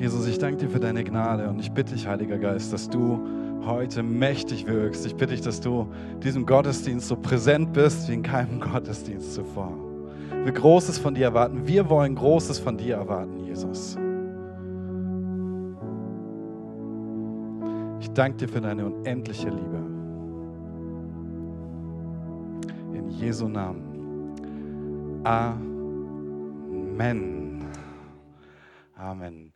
Jesus, ich danke dir für deine Gnade und ich bitte dich, Heiliger Geist, dass du heute mächtig wirkst. Ich bitte dich, dass du diesem Gottesdienst so präsent bist wie in keinem Gottesdienst zuvor. Wir Großes von dir erwarten. Wir wollen Großes von dir erwarten, Jesus. Ich danke dir für deine unendliche Liebe. In Jesu Namen. Amen. Amen.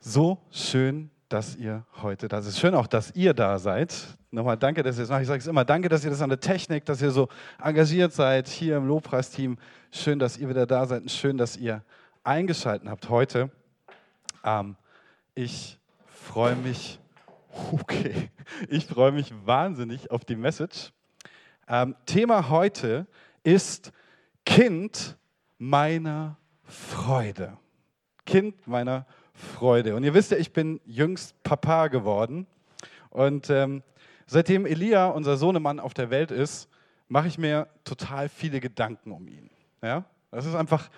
So schön, dass ihr heute da seid. Schön auch, dass ihr da seid. Nochmal danke, dass ihr das macht. Ich sage es immer, danke, dass ihr das an der Technik, dass ihr so engagiert seid hier im Lobpreisteam. Schön, dass ihr wieder da seid und schön, dass ihr eingeschaltet habt heute. Ähm, ich freue mich Okay, ich freue mich wahnsinnig auf die Message. Ähm, Thema heute ist Kind meiner Freude. Kind meiner Freude. Und ihr wisst ja, ich bin jüngst Papa geworden. Und ähm, seitdem Elia, unser Sohnemann, auf der Welt ist, mache ich mir total viele Gedanken um ihn. Ja? Das ist einfach,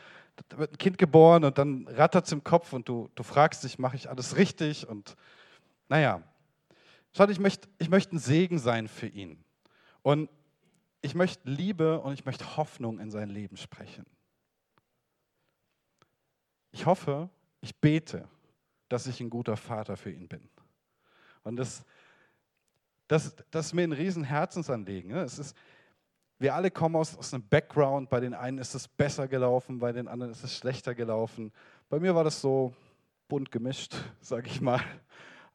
da wird ein Kind geboren und dann rattert es im Kopf und du, du fragst dich, mache ich alles richtig? Und naja, Schaut, ich möchte, ich möchte ein Segen sein für ihn. Und ich möchte Liebe und ich möchte Hoffnung in sein Leben sprechen. Ich hoffe, ich bete, dass ich ein guter Vater für ihn bin. Und das, das, das ist mir ein riesen Herzensanliegen. Ne? Es ist, wir alle kommen aus, aus einem Background. Bei den einen ist es besser gelaufen, bei den anderen ist es schlechter gelaufen. Bei mir war das so bunt gemischt, sage ich mal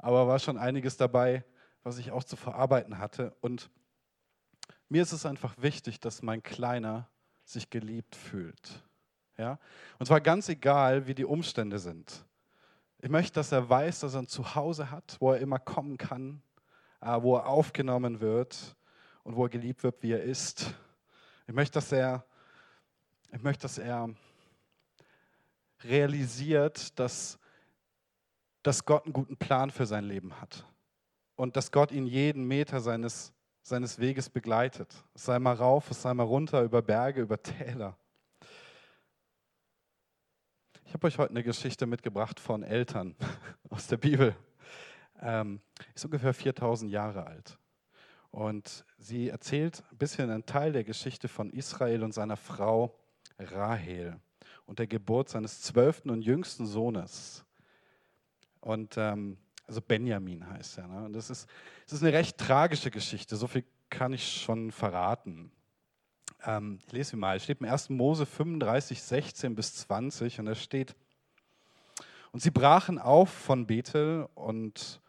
aber war schon einiges dabei, was ich auch zu verarbeiten hatte. Und mir ist es einfach wichtig, dass mein Kleiner sich geliebt fühlt. Ja? Und zwar ganz egal, wie die Umstände sind. Ich möchte, dass er weiß, dass er ein Zuhause hat, wo er immer kommen kann, äh, wo er aufgenommen wird und wo er geliebt wird, wie er ist. Ich möchte, dass er, ich möchte, dass er realisiert, dass dass Gott einen guten Plan für sein Leben hat und dass Gott ihn jeden Meter seines, seines Weges begleitet. Es sei mal rauf, es sei mal runter, über Berge, über Täler. Ich habe euch heute eine Geschichte mitgebracht von Eltern aus der Bibel. Ähm, ist ungefähr 4000 Jahre alt. Und sie erzählt ein bisschen einen Teil der Geschichte von Israel und seiner Frau Rahel und der Geburt seines zwölften und jüngsten Sohnes. Und ähm, also Benjamin heißt er. Ne? Und das ist, das ist eine recht tragische Geschichte. So viel kann ich schon verraten. Ähm, ich lese sie mal. Es steht im 1. Mose 35, 16 bis 20 und da steht, und sie brachen auf von Bethel und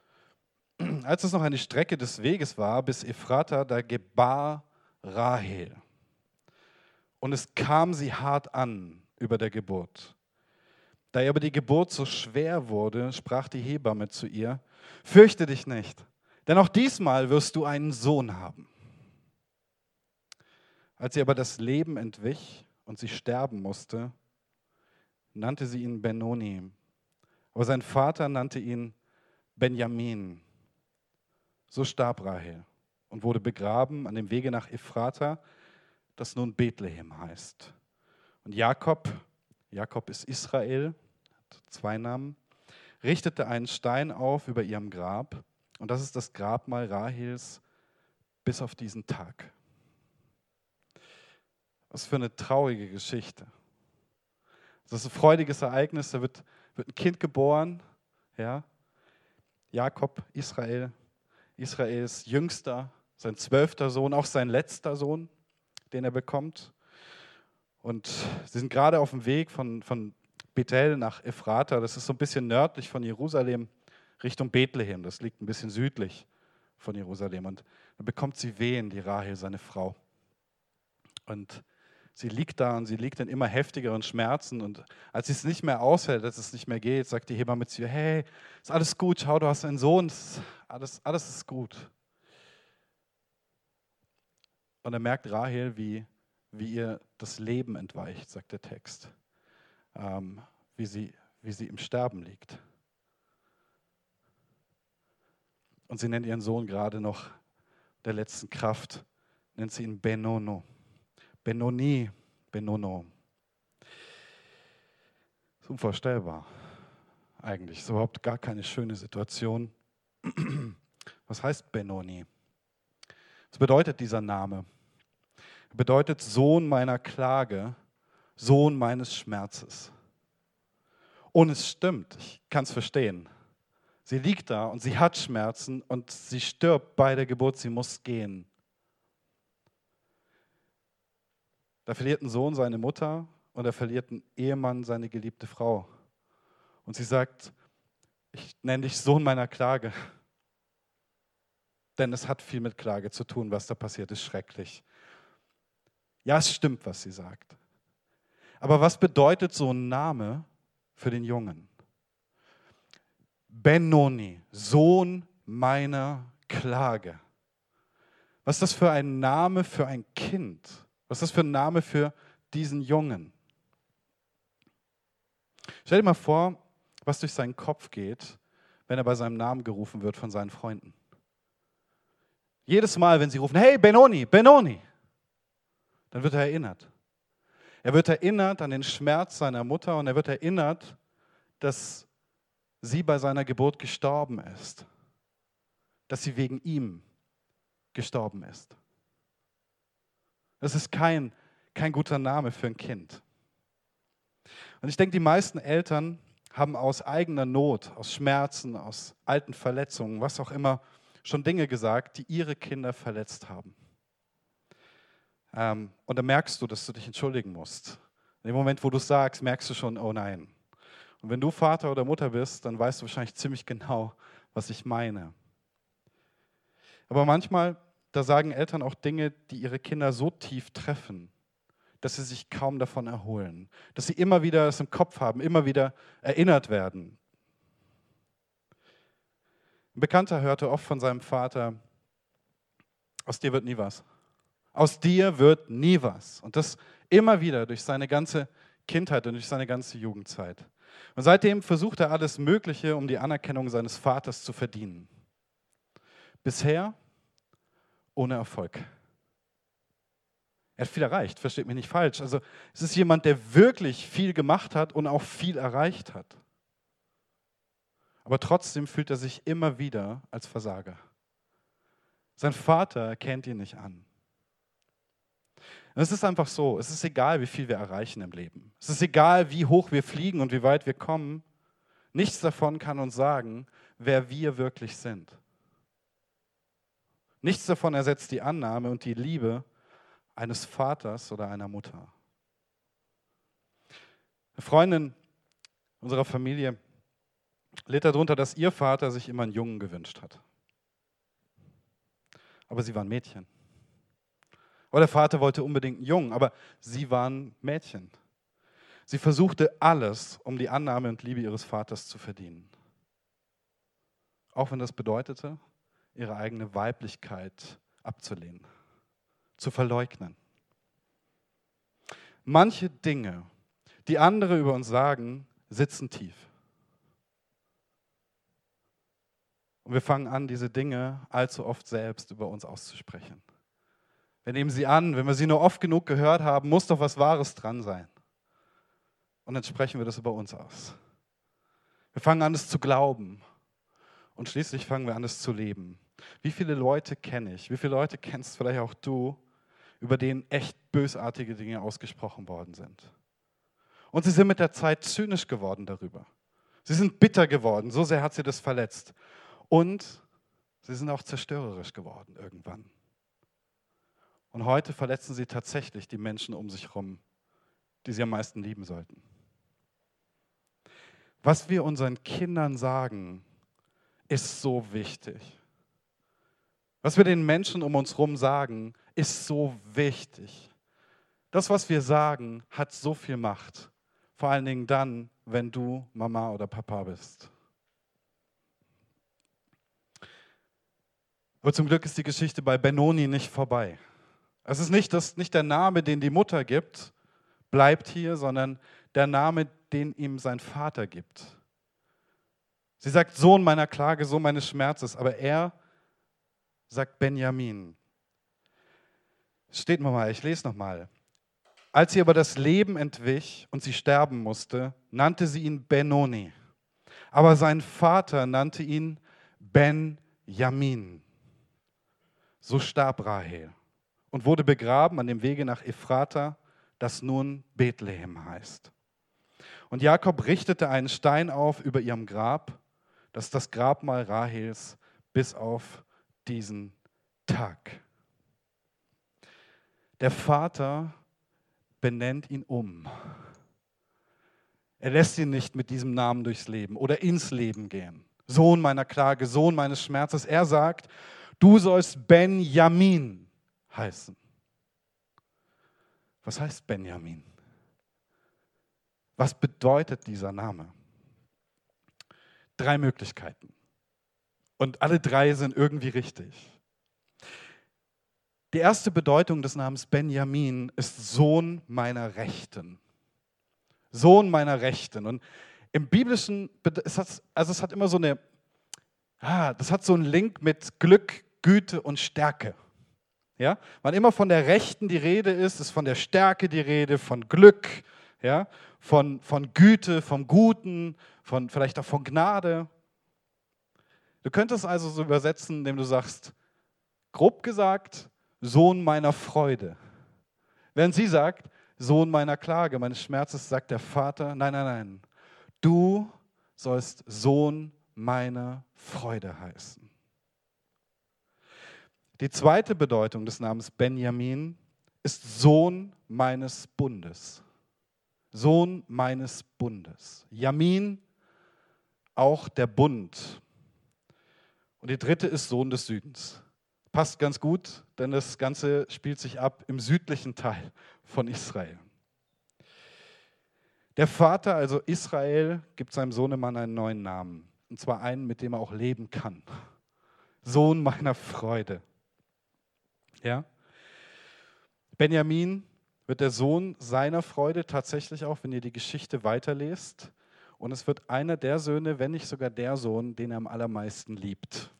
als es noch eine Strecke des Weges war, bis Ephrata, da gebar Rahel. Und es kam sie hart an über der Geburt. Da ihr aber die Geburt so schwer wurde, sprach die Hebamme zu ihr, fürchte dich nicht, denn auch diesmal wirst du einen Sohn haben. Als sie aber das Leben entwich und sie sterben musste, nannte sie ihn Benoni. Aber sein Vater nannte ihn Benjamin. So starb Rahel und wurde begraben an dem Wege nach Ephrata, das nun Bethlehem heißt. Und Jakob, Jakob ist Israel, zwei Namen, richtete einen Stein auf über ihrem Grab. Und das ist das Grabmal Rahels bis auf diesen Tag. Was für eine traurige Geschichte. Das ist ein freudiges Ereignis, da wird, wird ein Kind geboren, ja. Jakob, Israel, Israels jüngster, sein zwölfter Sohn, auch sein letzter Sohn, den er bekommt. Und sie sind gerade auf dem Weg von, von Bethel nach Ephrata. Das ist so ein bisschen nördlich von Jerusalem Richtung Bethlehem. Das liegt ein bisschen südlich von Jerusalem. Und dann bekommt sie Wehen, die Rahel, seine Frau. Und sie liegt da und sie liegt in immer heftigeren Schmerzen. Und als sie es nicht mehr aushält, als es nicht mehr geht, sagt die Hebamme zu ihr, hey, ist alles gut, schau, du hast einen Sohn, alles, alles ist gut. Und er merkt Rahel, wie, wie ihr das Leben entweicht, sagt der Text ähm, wie, sie, wie sie im Sterben liegt. Und sie nennt ihren Sohn gerade noch der letzten Kraft, nennt sie ihn Benono. Benoni, Benono. Ist unvorstellbar. eigentlich. Ist überhaupt gar keine schöne Situation. Was heißt Benoni? Was bedeutet dieser Name? Er bedeutet Sohn meiner Klage, Sohn meines Schmerzes. Und es stimmt, ich kann es verstehen. Sie liegt da und sie hat Schmerzen und sie stirbt bei der Geburt, sie muss gehen. Da verliert ein Sohn seine Mutter und er verliert ein Ehemann seine geliebte Frau. Und sie sagt, ich nenne dich Sohn meiner Klage. Denn es hat viel mit Klage zu tun, was da passiert ist, schrecklich. Ja, es stimmt, was sie sagt. Aber was bedeutet so ein Name für den Jungen? Benoni, Sohn meiner Klage. Was ist das für ein Name für ein Kind? Was ist das für ein Name für diesen Jungen? Stell dir mal vor, was durch seinen Kopf geht, wenn er bei seinem Namen gerufen wird von seinen Freunden. Jedes Mal, wenn sie rufen, hey Benoni, Benoni, dann wird er erinnert. Er wird erinnert an den Schmerz seiner Mutter und er wird erinnert, dass sie bei seiner Geburt gestorben ist, dass sie wegen ihm gestorben ist. Das ist kein, kein guter Name für ein Kind. Und ich denke, die meisten Eltern haben aus eigener Not, aus Schmerzen, aus alten Verletzungen, was auch immer, schon Dinge gesagt, die ihre Kinder verletzt haben. Ähm, und da merkst du, dass du dich entschuldigen musst. In dem Moment, wo du es sagst, merkst du schon, oh nein. Und wenn du Vater oder Mutter bist, dann weißt du wahrscheinlich ziemlich genau, was ich meine. Aber manchmal, da sagen Eltern auch Dinge, die ihre Kinder so tief treffen, dass sie sich kaum davon erholen, dass sie immer wieder es im Kopf haben, immer wieder erinnert werden. Ein Bekannter hörte oft von seinem Vater, aus dir wird nie was. Aus dir wird nie was. Und das immer wieder durch seine ganze Kindheit und durch seine ganze Jugendzeit. Und seitdem versucht er alles Mögliche, um die Anerkennung seines Vaters zu verdienen. Bisher ohne Erfolg. Er hat viel erreicht, versteht mich nicht falsch. Also es ist jemand, der wirklich viel gemacht hat und auch viel erreicht hat. Aber trotzdem fühlt er sich immer wieder als Versager. Sein Vater erkennt ihn nicht an. Und es ist einfach so, es ist egal, wie viel wir erreichen im Leben. Es ist egal, wie hoch wir fliegen und wie weit wir kommen. Nichts davon kann uns sagen, wer wir wirklich sind. Nichts davon ersetzt die Annahme und die Liebe eines Vaters oder einer Mutter. Eine Freundin unserer Familie litt darunter, dass ihr Vater sich immer einen Jungen gewünscht hat. Aber sie waren Mädchen. Oder der Vater wollte unbedingt einen Jungen, aber sie waren Mädchen. Sie versuchte alles, um die Annahme und Liebe ihres Vaters zu verdienen. Auch wenn das bedeutete, ihre eigene Weiblichkeit abzulehnen, zu verleugnen. Manche Dinge, die andere über uns sagen, sitzen tief. Und wir fangen an, diese Dinge allzu oft selbst über uns auszusprechen. Wir nehmen sie an, wenn wir sie nur oft genug gehört haben, muss doch was Wahres dran sein. Und dann sprechen wir das über uns aus. Wir fangen an, es zu glauben. Und schließlich fangen wir an, es zu leben. Wie viele Leute kenne ich? Wie viele Leute kennst vielleicht auch du, über denen echt bösartige Dinge ausgesprochen worden sind? Und sie sind mit der Zeit zynisch geworden darüber. Sie sind bitter geworden, so sehr hat sie das verletzt. Und sie sind auch zerstörerisch geworden irgendwann. Und heute verletzen sie tatsächlich die Menschen um sich herum, die sie am meisten lieben sollten. Was wir unseren Kindern sagen, ist so wichtig. Was wir den Menschen um uns herum sagen, ist so wichtig. Das, was wir sagen, hat so viel Macht. Vor allen Dingen dann, wenn du Mama oder Papa bist. Aber zum Glück ist die Geschichte bei Benoni nicht vorbei. Es ist nicht, das, nicht der Name, den die Mutter gibt, bleibt hier, sondern der Name, den ihm sein Vater gibt. Sie sagt Sohn meiner Klage, Sohn meines Schmerzes, aber er sagt Benjamin. Steht nochmal, ich lese nochmal. Als sie aber das Leben entwich und sie sterben musste, nannte sie ihn Benoni. aber sein Vater nannte ihn Ben-Jamin. So starb Rahel und wurde begraben an dem Wege nach Ephrata, das nun Bethlehem heißt. Und Jakob richtete einen Stein auf über ihrem Grab, das ist das Grabmal Rahels bis auf diesen Tag. Der Vater benennt ihn um. Er lässt ihn nicht mit diesem Namen durchs Leben oder ins Leben gehen. Sohn meiner Klage, Sohn meines Schmerzes. Er sagt, du sollst Benjamin heißen. Was heißt Benjamin? Was bedeutet dieser Name? Drei Möglichkeiten. Und alle drei sind irgendwie richtig. Die erste Bedeutung des Namens Benjamin ist Sohn meiner Rechten. Sohn meiner Rechten. Und im Biblischen, es hat, also es hat immer so eine, ah, das hat so einen Link mit Glück, Güte und Stärke. Ja? Wann immer von der Rechten die Rede ist, ist von der Stärke die Rede, von Glück, ja? von, von Güte, vom Guten, von, vielleicht auch von Gnade. Du könntest also so übersetzen, indem du sagst, grob gesagt, Sohn meiner Freude. Während sie sagt, Sohn meiner Klage, meines Schmerzes, sagt der Vater, nein, nein, nein, du sollst Sohn meiner Freude heißen. Die zweite Bedeutung des Namens Benjamin ist Sohn meines Bundes. Sohn meines Bundes. Jamin, auch der Bund. Und die dritte ist Sohn des Südens. Passt ganz gut, denn das Ganze spielt sich ab im südlichen Teil von Israel. Der Vater, also Israel, gibt seinem Sohnemann einen neuen Namen. Und zwar einen, mit dem er auch leben kann. Sohn meiner Freude. Ja? Benjamin wird der Sohn seiner Freude tatsächlich auch, wenn ihr die Geschichte weiterlest. Und es wird einer der Söhne, wenn nicht sogar der Sohn, den er am allermeisten liebt.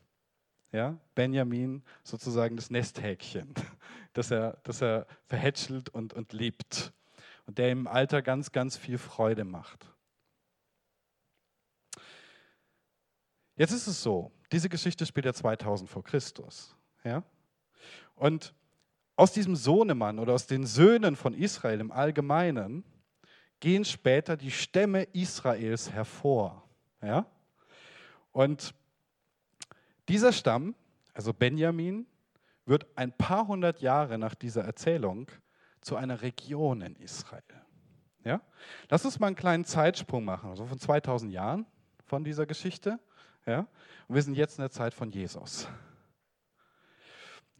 Ja? Benjamin sozusagen das Nesthäkchen, das er, das er verhätschelt und, und liebt. Und der im Alter ganz, ganz viel Freude macht. Jetzt ist es so, diese Geschichte spielt ja 2000 vor Christus. Ja? Und aus diesem Sohnemann oder aus den Söhnen von Israel im Allgemeinen gehen später die Stämme Israels hervor. Ja? Und dieser Stamm, also Benjamin, wird ein paar hundert Jahre nach dieser Erzählung zu einer Region in Israel. Ja? Lass uns mal einen kleinen Zeitsprung machen, also von 2000 Jahren von dieser Geschichte. Ja? Und wir sind jetzt in der Zeit von Jesus.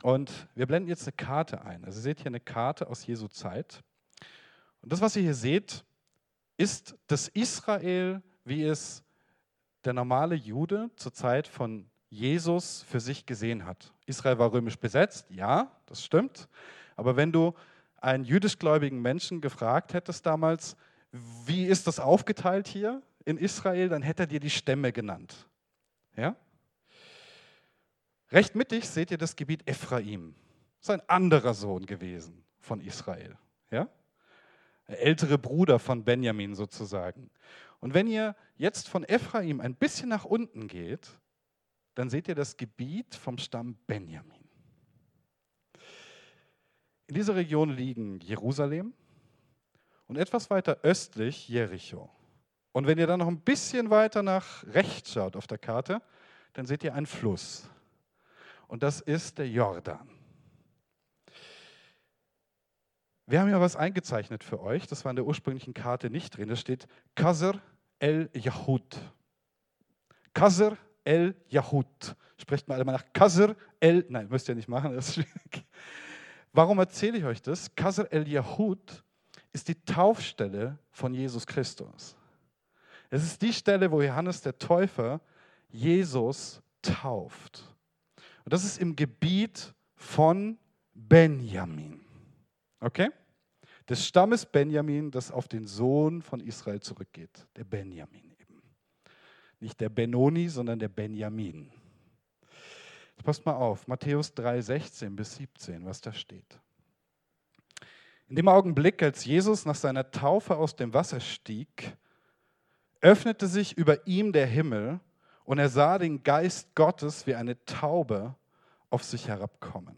Und wir blenden jetzt eine Karte ein. Also ihr seht hier eine Karte aus Jesu Zeit. Und das, was ihr hier seht, ist das Israel, wie es der normale Jude zur Zeit von Jesus für sich gesehen hat. Israel war römisch besetzt, ja, das stimmt. Aber wenn du einen jüdischgläubigen Menschen gefragt hättest damals, wie ist das aufgeteilt hier in Israel, dann hätte er dir die Stämme genannt. Ja? Recht mittig seht ihr das Gebiet Ephraim. Das ist ein anderer Sohn gewesen von Israel. Ja? Ältere Bruder von Benjamin sozusagen. Und wenn ihr jetzt von Ephraim ein bisschen nach unten geht, dann seht ihr das Gebiet vom Stamm Benjamin. In dieser Region liegen Jerusalem und etwas weiter östlich Jericho. Und wenn ihr dann noch ein bisschen weiter nach rechts schaut auf der Karte, dann seht ihr einen Fluss und das ist der Jordan. Wir haben ja was eingezeichnet für euch, das war in der ursprünglichen Karte nicht drin. Da steht Kasr el Yahud. Kasr el Yahud. Sprecht mal alle mal nach Kasr el, nein, müsst ihr nicht machen, das ist schwierig. Warum erzähle ich euch das? Kasr el Yahud ist die Taufstelle von Jesus Christus. Es ist die Stelle, wo Johannes der Täufer Jesus tauft. Und das ist im Gebiet von Benjamin. Okay? Des Stammes Benjamin, das auf den Sohn von Israel zurückgeht. Der Benjamin eben. Nicht der Benoni, sondern der Benjamin. Jetzt passt mal auf, Matthäus 3, 16 bis 17, was da steht. In dem Augenblick, als Jesus nach seiner Taufe aus dem Wasser stieg, öffnete sich über ihm der Himmel und er sah den Geist Gottes wie eine Taube auf sich herabkommen.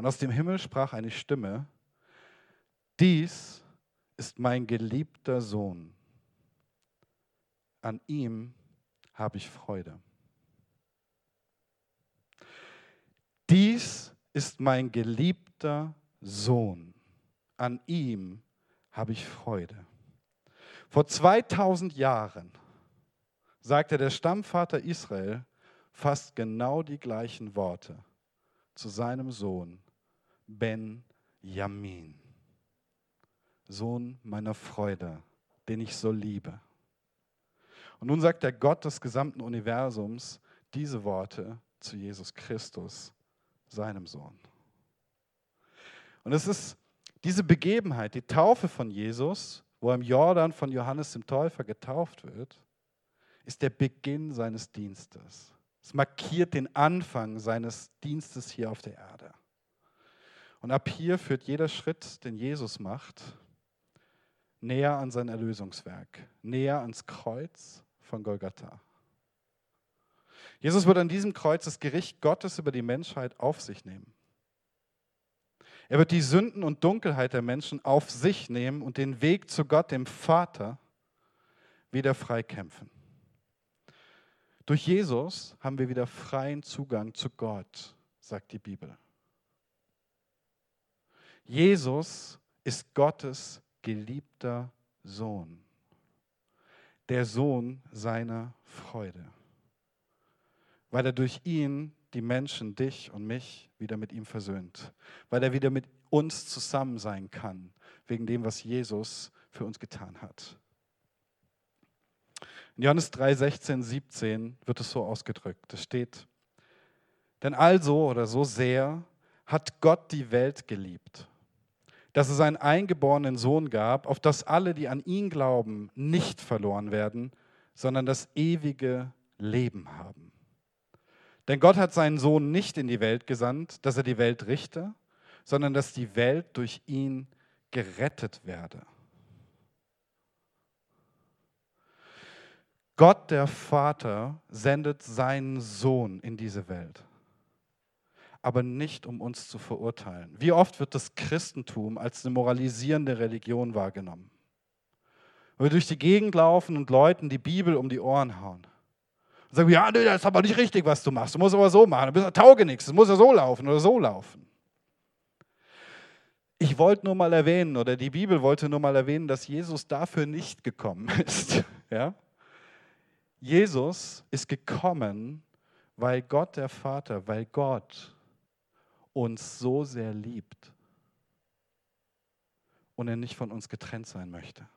Und aus dem Himmel sprach eine Stimme, dies ist mein geliebter Sohn, an ihm habe ich Freude. Dies ist mein geliebter Sohn, an ihm habe ich Freude. Vor 2000 Jahren sagte der Stammvater Israel fast genau die gleichen Worte zu seinem Sohn Ben Jamin, Sohn meiner Freude, den ich so liebe. Und nun sagt der Gott des gesamten Universums diese Worte zu Jesus Christus, seinem Sohn. Und es ist diese Begebenheit, die Taufe von Jesus, wo er im Jordan von Johannes dem Täufer getauft wird, ist der Beginn seines Dienstes. Es markiert den Anfang seines Dienstes hier auf der Erde. Und ab hier führt jeder Schritt, den Jesus macht, näher an sein Erlösungswerk, näher ans Kreuz von Golgatha. Jesus wird an diesem Kreuz das Gericht Gottes über die Menschheit auf sich nehmen. Er wird die Sünden und Dunkelheit der Menschen auf sich nehmen und den Weg zu Gott, dem Vater, wieder freikämpfen. Durch Jesus haben wir wieder freien Zugang zu Gott, sagt die Bibel. Jesus ist Gottes geliebter Sohn, der Sohn seiner Freude, weil er durch ihn die Menschen, dich und mich, wieder mit ihm versöhnt, weil er wieder mit uns zusammen sein kann, wegen dem, was Jesus für uns getan hat. In Johannes 3, 16, 17 wird es so ausgedrückt. Es steht, denn also oder so sehr hat Gott die Welt geliebt, dass es seinen eingeborenen Sohn gab, auf dass alle, die an ihn glauben, nicht verloren werden, sondern das ewige Leben haben. Denn Gott hat seinen Sohn nicht in die Welt gesandt, dass er die Welt richte, sondern dass die Welt durch ihn gerettet werde. Gott der Vater sendet seinen Sohn in diese Welt, aber nicht um uns zu verurteilen. Wie oft wird das Christentum als eine moralisierende Religion wahrgenommen? Wenn wir durch die Gegend laufen und Leuten die Bibel um die Ohren hauen. Und sagen, ja, das ist aber nicht richtig, was du machst. Du musst aber so machen. Du bist ein Taugenichts. Es muss ja so laufen oder so laufen. Ich wollte nur mal erwähnen, oder die Bibel wollte nur mal erwähnen, dass Jesus dafür nicht gekommen ist. Ja? Jesus ist gekommen, weil Gott der Vater, weil Gott uns so sehr liebt und er nicht von uns getrennt sein möchte.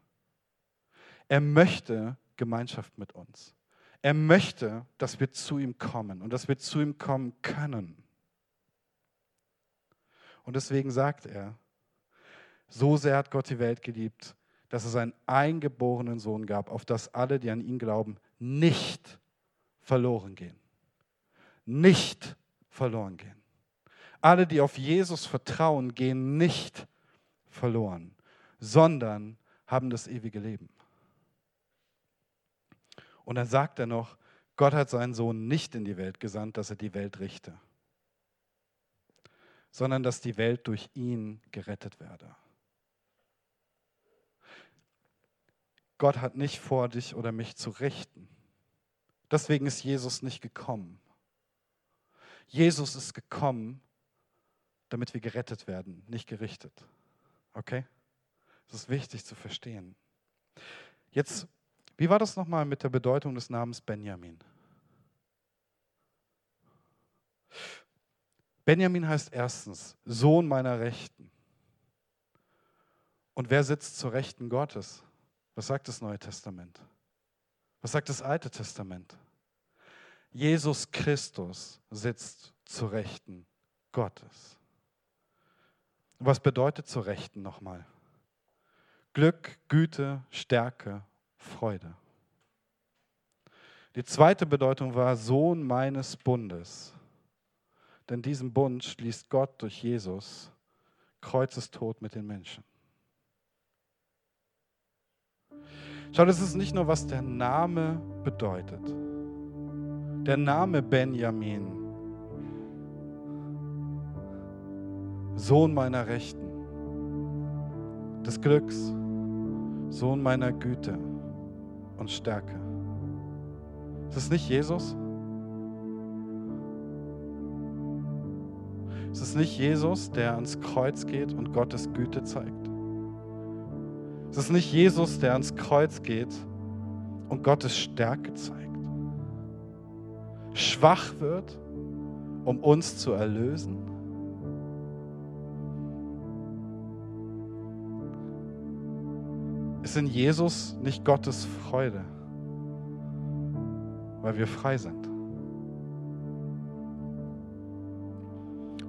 Er möchte Gemeinschaft mit uns. Er möchte, dass wir zu ihm kommen und dass wir zu ihm kommen können. Und deswegen sagt er, so sehr hat Gott die Welt geliebt, dass es einen eingeborenen Sohn gab, auf das alle, die an ihn glauben, nicht verloren gehen. Nicht verloren gehen. Alle, die auf Jesus vertrauen, gehen nicht verloren, sondern haben das ewige Leben. Und dann sagt er noch, Gott hat seinen Sohn nicht in die Welt gesandt, dass er die Welt richte, sondern dass die Welt durch ihn gerettet werde. Gott hat nicht vor, dich oder mich zu richten. Deswegen ist Jesus nicht gekommen. Jesus ist gekommen, damit wir gerettet werden, nicht gerichtet. Okay? Das ist wichtig zu verstehen. Jetzt, wie war das nochmal mit der Bedeutung des Namens Benjamin? Benjamin heißt erstens Sohn meiner Rechten. Und wer sitzt zur Rechten Gottes? Was sagt das Neue Testament? Was sagt das Alte Testament? Jesus Christus sitzt zu Rechten Gottes. Was bedeutet zu Rechten nochmal? Glück, Güte, Stärke, Freude. Die zweite Bedeutung war Sohn meines Bundes. Denn diesen Bund schließt Gott durch Jesus, Kreuzestod mit den Menschen. Schau, das ist nicht nur, was der Name bedeutet. Der Name Benjamin, Sohn meiner Rechten, des Glücks, Sohn meiner Güte und Stärke. Ist es nicht Jesus? Ist es nicht Jesus, der ans Kreuz geht und Gottes Güte zeigt? Ist es nicht Jesus, der ans Kreuz geht und Gottes Stärke zeigt? Schwach wird, um uns zu erlösen? Ist in Jesus nicht Gottes Freude, weil wir frei sind?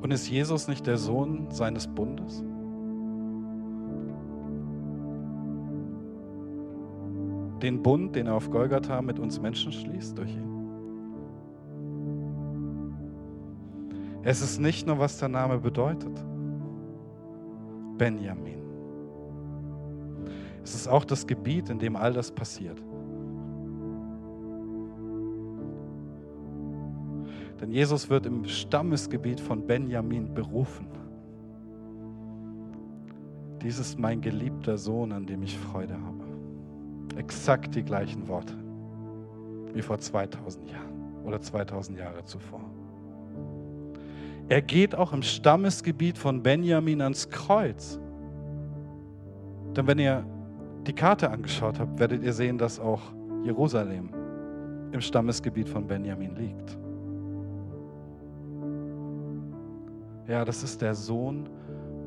Und ist Jesus nicht der Sohn seines Bundes? Den Bund, den er auf Golgatha mit uns Menschen schließt durch ihn. Es ist nicht nur, was der Name bedeutet. Benjamin. Es ist auch das Gebiet, in dem all das passiert. Denn Jesus wird im Stammesgebiet von Benjamin berufen. Dies ist mein geliebter Sohn, an dem ich Freude habe. Exakt die gleichen Worte wie vor 2000 Jahren oder 2000 Jahre zuvor. Er geht auch im Stammesgebiet von Benjamin ans Kreuz. Denn wenn ihr die Karte angeschaut habt, werdet ihr sehen, dass auch Jerusalem im Stammesgebiet von Benjamin liegt. Ja, das ist der Sohn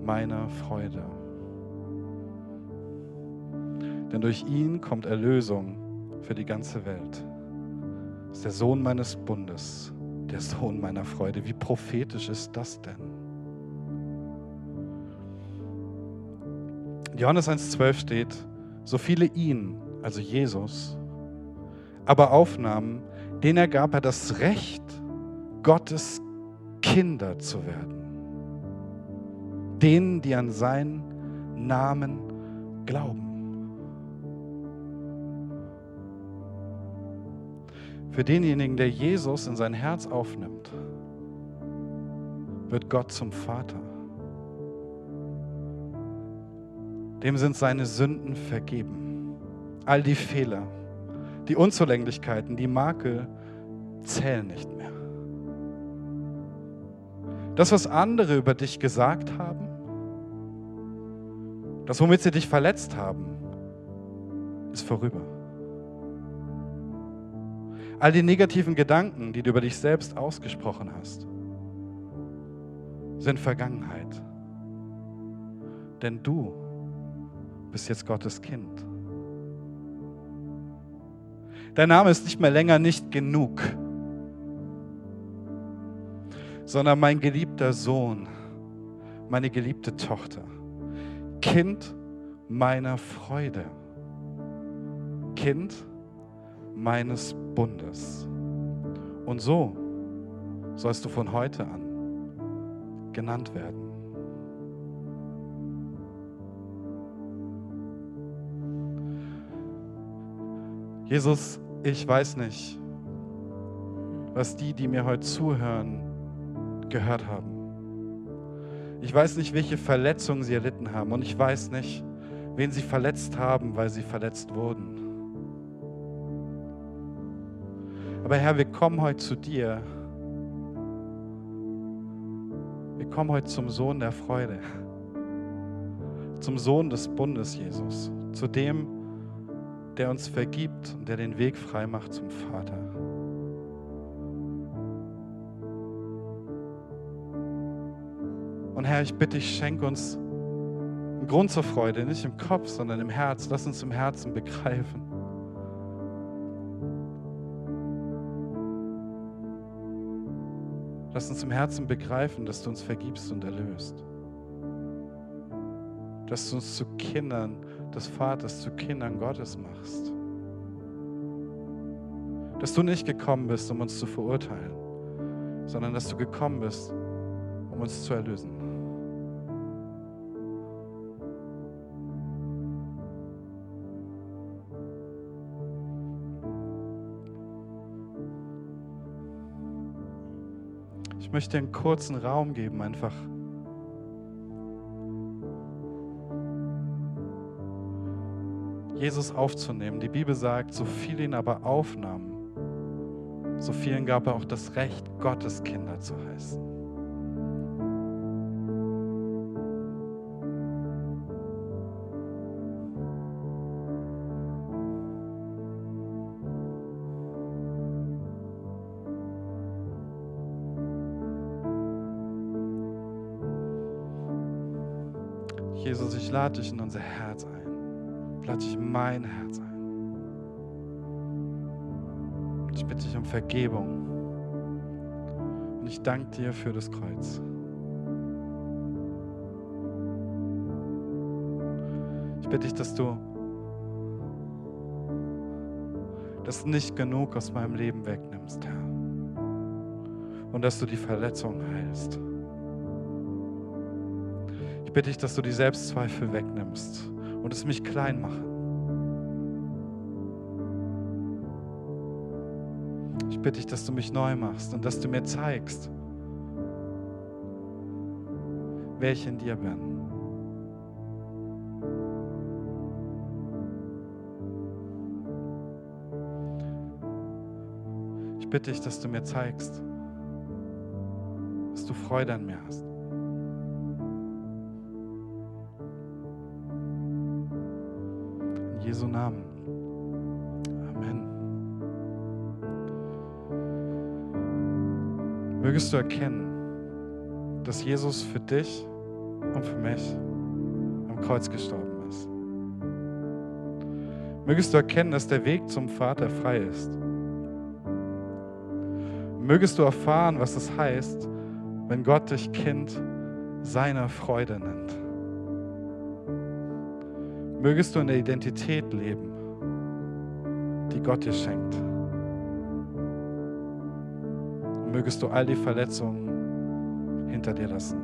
meiner Freude. Denn durch ihn kommt Erlösung für die ganze Welt. Das ist der Sohn meines Bundes, der Sohn meiner Freude. Wie prophetisch ist das denn? Johannes 1,12 steht, so viele ihn, also Jesus, aber aufnahmen, denen ergab er das Recht, Gottes Kinder zu werden denen, die an seinen Namen glauben. Für denjenigen, der Jesus in sein Herz aufnimmt, wird Gott zum Vater. Dem sind seine Sünden vergeben. All die Fehler, die Unzulänglichkeiten, die Makel zählen nicht mehr. Das, was andere über dich gesagt haben, das, womit sie dich verletzt haben, ist vorüber. All die negativen Gedanken, die du über dich selbst ausgesprochen hast, sind Vergangenheit. Denn du bist jetzt Gottes Kind. Dein Name ist nicht mehr länger nicht genug sondern mein geliebter Sohn, meine geliebte Tochter, Kind meiner Freude, Kind meines Bundes. Und so sollst du von heute an genannt werden. Jesus, ich weiß nicht, was die, die mir heute zuhören, gehört haben. Ich weiß nicht, welche Verletzungen sie erlitten haben und ich weiß nicht, wen sie verletzt haben, weil sie verletzt wurden. Aber Herr, wir kommen heute zu dir. Wir kommen heute zum Sohn der Freude, zum Sohn des Bundes, Jesus, zu dem, der uns vergibt und der den Weg frei macht zum Vater. Und Herr, ich bitte dich, schenk uns einen Grund zur Freude, nicht im Kopf, sondern im Herz. Lass uns im Herzen begreifen. Lass uns im Herzen begreifen, dass du uns vergibst und erlöst. Dass du uns zu Kindern des Vaters zu Kindern Gottes machst. Dass du nicht gekommen bist, um uns zu verurteilen, sondern dass du gekommen bist, um uns zu erlösen. Ich möchte einen kurzen Raum geben, einfach Jesus aufzunehmen. Die Bibel sagt, so viel ihn aber aufnahmen, so vielen gab er auch das Recht, Gottes Kinder zu heißen. Jesus, ich lade dich in unser Herz ein. Ich lade dich in mein Herz ein. Ich bitte dich um Vergebung. Und ich danke dir für das Kreuz. Ich bitte dich, dass du das nicht genug aus meinem Leben wegnimmst, Herr. Und dass du die Verletzung heilst. Ich bitte dich, dass du die Selbstzweifel wegnimmst und es mich klein macht. Ich bitte dich, dass du mich neu machst und dass du mir zeigst, wer ich in dir bin. Ich bitte dich, dass du mir zeigst, dass du Freude an mir hast. Jesu Namen. Amen. Mögest du erkennen, dass Jesus für dich und für mich am Kreuz gestorben ist. Mögest du erkennen, dass der Weg zum Vater frei ist. Mögest du erfahren, was es heißt, wenn Gott dich Kind seiner Freude nennt. Mögest du in der Identität leben, die Gott dir schenkt. Und mögest du all die Verletzungen hinter dir lassen.